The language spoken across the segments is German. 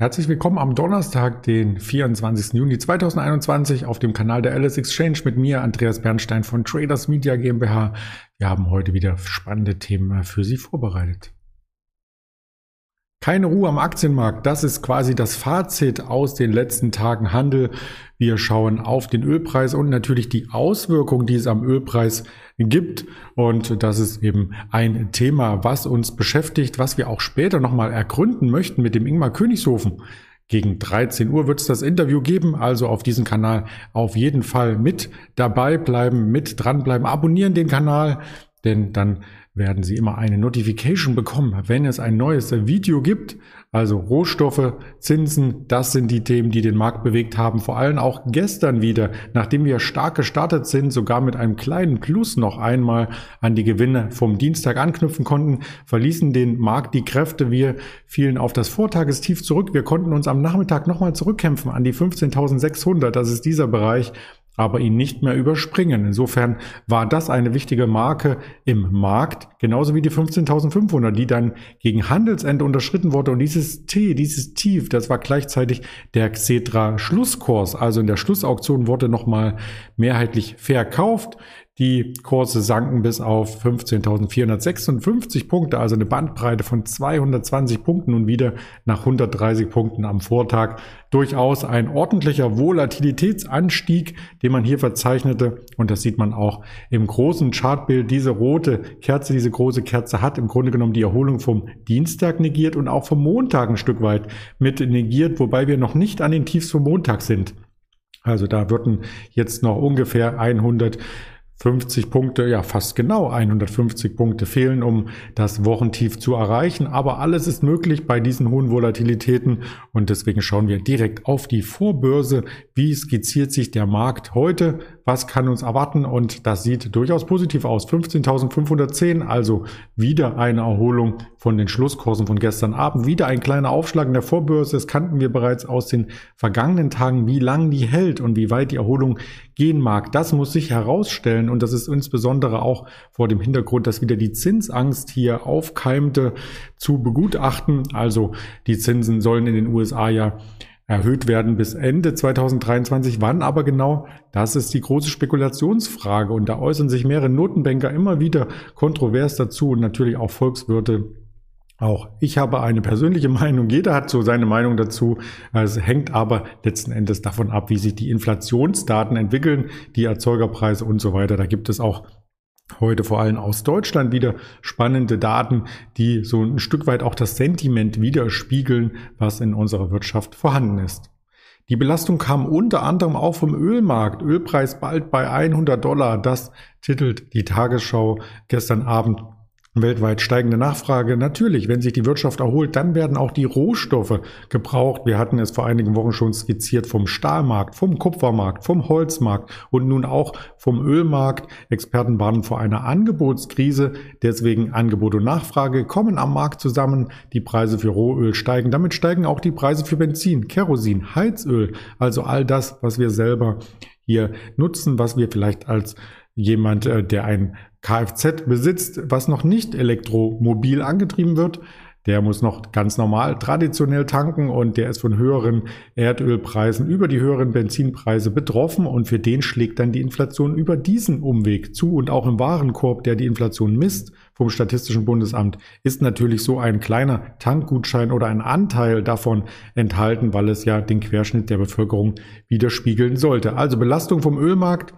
Herzlich willkommen am Donnerstag, den 24. Juni 2021 auf dem Kanal der Alice Exchange mit mir, Andreas Bernstein von Traders Media GmbH. Wir haben heute wieder spannende Themen für Sie vorbereitet. Keine Ruhe am Aktienmarkt, das ist quasi das Fazit aus den letzten Tagen Handel. Wir schauen auf den Ölpreis und natürlich die Auswirkungen, die es am Ölpreis gibt. Und das ist eben ein Thema, was uns beschäftigt, was wir auch später nochmal ergründen möchten mit dem Ingmar Königshofen. Gegen 13 Uhr wird es das Interview geben, also auf diesem Kanal auf jeden Fall mit dabei bleiben, mit dranbleiben, abonnieren den Kanal, denn dann werden Sie immer eine Notification bekommen, wenn es ein neues Video gibt. Also Rohstoffe, Zinsen, das sind die Themen, die den Markt bewegt haben. Vor allem auch gestern wieder, nachdem wir stark gestartet sind, sogar mit einem kleinen Plus noch einmal an die Gewinne vom Dienstag anknüpfen konnten, verließen den Markt die Kräfte. Wir fielen auf das Vortagestief zurück. Wir konnten uns am Nachmittag nochmal zurückkämpfen an die 15.600. Das ist dieser Bereich, aber ihn nicht mehr überspringen. Insofern war das eine wichtige Marke im Markt, genauso wie die 15.500, die dann gegen Handelsende unterschritten wurde. Und dieses T, dieses Tief, das war gleichzeitig der Xetra Schlusskurs. Also in der Schlussauktion wurde nochmal mehrheitlich verkauft. Die Kurse sanken bis auf 15.456 Punkte, also eine Bandbreite von 220 Punkten und wieder nach 130 Punkten am Vortag. Durchaus ein ordentlicher Volatilitätsanstieg, den man hier verzeichnete. Und das sieht man auch im großen Chartbild. Diese rote Kerze, diese große Kerze hat im Grunde genommen die Erholung vom Dienstag negiert und auch vom Montag ein Stück weit mit negiert, wobei wir noch nicht an den Tiefs vom Montag sind. Also da würden jetzt noch ungefähr 100 50 Punkte, ja fast genau 150 Punkte fehlen, um das Wochentief zu erreichen. Aber alles ist möglich bei diesen hohen Volatilitäten und deswegen schauen wir direkt auf die Vorbörse. Wie skizziert sich der Markt heute? Was kann uns erwarten? Und das sieht durchaus positiv aus. 15.510, also wieder eine Erholung von den Schlusskursen von gestern Abend. Wieder ein kleiner Aufschlag in der Vorbörse. Das kannten wir bereits aus den vergangenen Tagen, wie lang die hält und wie weit die Erholung gehen mag. Das muss sich herausstellen und das ist insbesondere auch vor dem Hintergrund, dass wieder die Zinsangst hier aufkeimte, zu begutachten. Also die Zinsen sollen in den USA ja erhöht werden bis Ende 2023. Wann aber genau? Das ist die große Spekulationsfrage und da äußern sich mehrere Notenbanker immer wieder kontrovers dazu und natürlich auch Volkswirte. Auch ich habe eine persönliche Meinung, jeder hat so seine Meinung dazu. Es hängt aber letzten Endes davon ab, wie sich die Inflationsdaten entwickeln, die Erzeugerpreise und so weiter. Da gibt es auch heute vor allem aus Deutschland wieder spannende Daten, die so ein Stück weit auch das Sentiment widerspiegeln, was in unserer Wirtschaft vorhanden ist. Die Belastung kam unter anderem auch vom Ölmarkt. Ölpreis bald bei 100 Dollar. Das titelt die Tagesschau gestern Abend weltweit steigende Nachfrage. Natürlich, wenn sich die Wirtschaft erholt, dann werden auch die Rohstoffe gebraucht. Wir hatten es vor einigen Wochen schon skizziert vom Stahlmarkt, vom Kupfermarkt, vom Holzmarkt und nun auch vom Ölmarkt. Experten warnen vor einer Angebotskrise. Deswegen Angebot und Nachfrage kommen am Markt zusammen. Die Preise für Rohöl steigen. Damit steigen auch die Preise für Benzin, Kerosin, Heizöl. Also all das, was wir selber hier nutzen, was wir vielleicht als jemand, äh, der ein Kfz besitzt, was noch nicht elektromobil angetrieben wird, der muss noch ganz normal traditionell tanken und der ist von höheren Erdölpreisen über die höheren Benzinpreise betroffen und für den schlägt dann die Inflation über diesen Umweg zu und auch im Warenkorb, der die Inflation misst vom Statistischen Bundesamt, ist natürlich so ein kleiner Tankgutschein oder ein Anteil davon enthalten, weil es ja den Querschnitt der Bevölkerung widerspiegeln sollte. Also Belastung vom Ölmarkt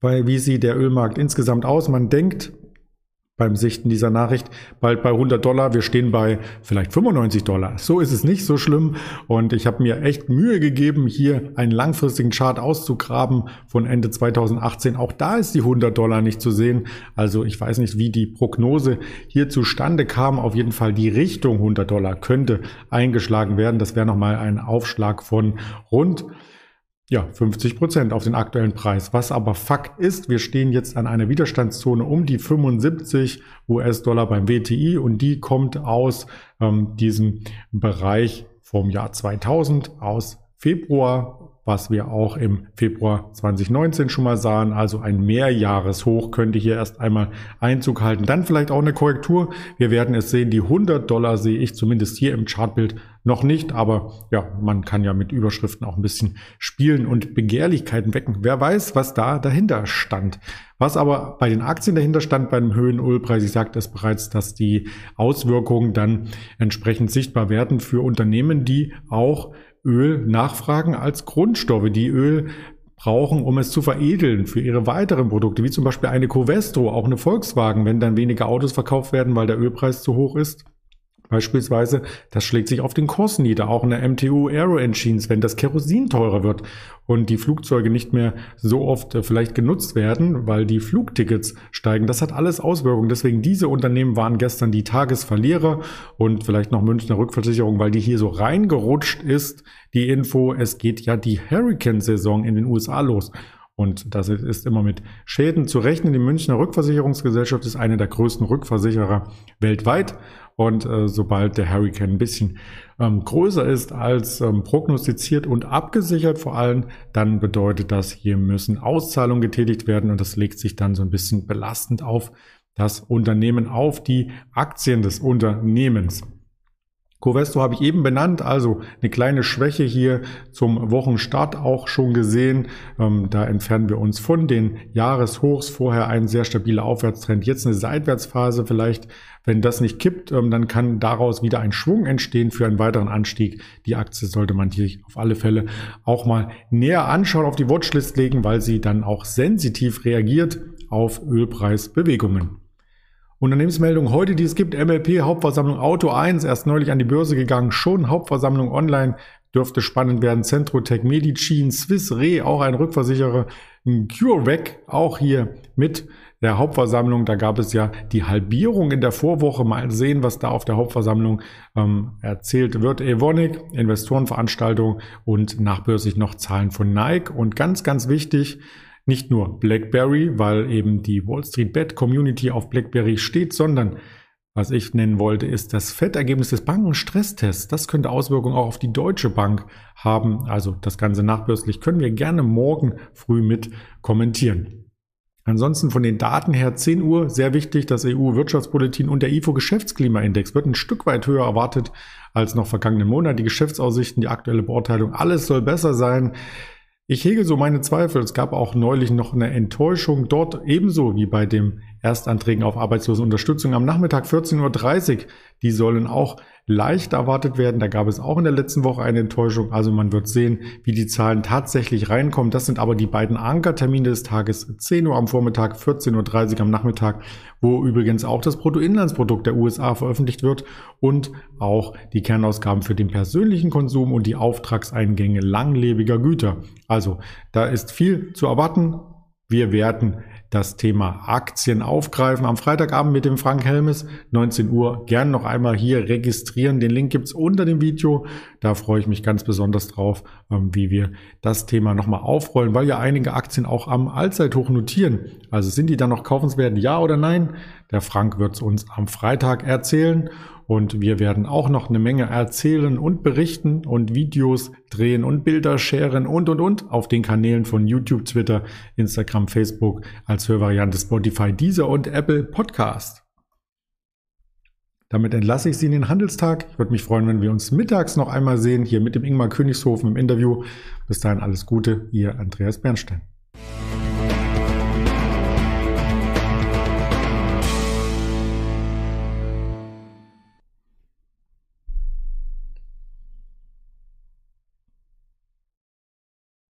weil wie sieht der Ölmarkt insgesamt aus? Man denkt beim Sichten dieser Nachricht bald bei 100 Dollar, wir stehen bei vielleicht 95 Dollar. So ist es nicht so schlimm und ich habe mir echt Mühe gegeben, hier einen langfristigen Chart auszugraben von Ende 2018. Auch da ist die 100 Dollar nicht zu sehen. Also ich weiß nicht, wie die Prognose hier zustande kam. Auf jeden Fall die Richtung 100 Dollar könnte eingeschlagen werden. Das wäre nochmal ein Aufschlag von rund ja, 50 Prozent auf den aktuellen Preis. Was aber Fakt ist, wir stehen jetzt an einer Widerstandszone um die 75 US-Dollar beim WTI und die kommt aus ähm, diesem Bereich vom Jahr 2000, aus Februar was wir auch im Februar 2019 schon mal sahen. Also ein Mehrjahreshoch könnte hier erst einmal Einzug halten. Dann vielleicht auch eine Korrektur. Wir werden es sehen. Die 100 Dollar sehe ich zumindest hier im Chartbild noch nicht. Aber ja, man kann ja mit Überschriften auch ein bisschen spielen und Begehrlichkeiten wecken. Wer weiß, was da dahinter stand. Was aber bei den Aktien dahinter stand, beim höhen Ölpreis, ich sagte es bereits, dass die Auswirkungen dann entsprechend sichtbar werden für Unternehmen, die auch Öl nachfragen als Grundstoffe, die Öl brauchen, um es zu veredeln für ihre weiteren Produkte, wie zum Beispiel eine Covestro, auch eine Volkswagen, wenn dann weniger Autos verkauft werden, weil der Ölpreis zu hoch ist. Beispielsweise, das schlägt sich auf den Kurs nieder, auch in der MTU Aero Engines, wenn das Kerosin teurer wird und die Flugzeuge nicht mehr so oft äh, vielleicht genutzt werden, weil die Flugtickets steigen. Das hat alles Auswirkungen. Deswegen diese Unternehmen waren gestern die Tagesverlierer und vielleicht noch Münchner Rückversicherung, weil die hier so reingerutscht ist. Die Info, es geht ja die Hurricane-Saison in den USA los. Und das ist immer mit Schäden zu rechnen. Die Münchner Rückversicherungsgesellschaft ist eine der größten Rückversicherer weltweit. Und äh, sobald der Hurricane ein bisschen ähm, größer ist als ähm, prognostiziert und abgesichert vor allem, dann bedeutet das, hier müssen Auszahlungen getätigt werden und das legt sich dann so ein bisschen belastend auf das Unternehmen, auf die Aktien des Unternehmens. Covesto habe ich eben benannt, also eine kleine Schwäche hier zum Wochenstart auch schon gesehen. Ähm, da entfernen wir uns von den Jahreshochs. Vorher ein sehr stabiler Aufwärtstrend, jetzt eine Seitwärtsphase vielleicht. Wenn das nicht kippt, ähm, dann kann daraus wieder ein Schwung entstehen für einen weiteren Anstieg. Die Aktie sollte man hier auf alle Fälle auch mal näher anschauen, auf die Watchlist legen, weil sie dann auch sensitiv reagiert auf Ölpreisbewegungen. Unternehmensmeldung heute, die es gibt, MLP Hauptversammlung Auto 1, erst neulich an die Börse gegangen, schon Hauptversammlung online, dürfte spannend werden. Centrotech, Medicin, Swiss Re, auch ein Rückversicherer, CureVac, auch hier mit der Hauptversammlung. Da gab es ja die Halbierung in der Vorwoche. Mal sehen, was da auf der Hauptversammlung ähm, erzählt wird. Evonik, Investorenveranstaltung und nachbörslich noch Zahlen von Nike. Und ganz, ganz wichtig, nicht nur BlackBerry, weil eben die Wall Street Bet Community auf BlackBerry steht, sondern was ich nennen wollte, ist das Fettergebnis des Bankenstresstests. Das könnte Auswirkungen auch auf die Deutsche Bank haben. Also das Ganze nachbörslich können wir gerne morgen früh mit kommentieren. Ansonsten von den Daten her 10 Uhr, sehr wichtig, das EU-Wirtschaftsbulletin und der IFO-Geschäftsklimaindex wird ein Stück weit höher erwartet als noch vergangenen Monat. Die Geschäftsaussichten, die aktuelle Beurteilung, alles soll besser sein. Ich hege so meine Zweifel. Es gab auch neulich noch eine Enttäuschung dort, ebenso wie bei dem Erstanträgen auf Arbeitslosenunterstützung am Nachmittag 14.30 Uhr. Die sollen auch leicht erwartet werden. Da gab es auch in der letzten Woche eine Enttäuschung. Also man wird sehen, wie die Zahlen tatsächlich reinkommen. Das sind aber die beiden Ankertermine des Tages. 10 Uhr am Vormittag, 14.30 Uhr am Nachmittag, wo übrigens auch das Bruttoinlandsprodukt der USA veröffentlicht wird und auch die Kernausgaben für den persönlichen Konsum und die Auftragseingänge langlebiger Güter. Also da ist viel zu erwarten. Wir werden das Thema Aktien aufgreifen. Am Freitagabend mit dem Frank Helmes, 19 Uhr, gern noch einmal hier registrieren. Den Link gibt's unter dem Video. Da freue ich mich ganz besonders drauf, ähm, wie wir das Thema nochmal aufrollen, weil ja einige Aktien auch am Allzeithoch notieren. Also sind die dann noch kaufenswert, ja oder nein? Der Frank wird es uns am Freitag erzählen. Und wir werden auch noch eine Menge erzählen und berichten und Videos drehen und Bilder sharen und, und, und auf den Kanälen von YouTube, Twitter, Instagram, Facebook als Hörvariante Spotify, Deezer und Apple Podcast. Damit entlasse ich Sie in den Handelstag. Ich würde mich freuen, wenn wir uns mittags noch einmal sehen, hier mit dem Ingmar Königshofen im Interview. Bis dahin alles Gute, Ihr Andreas Bernstein.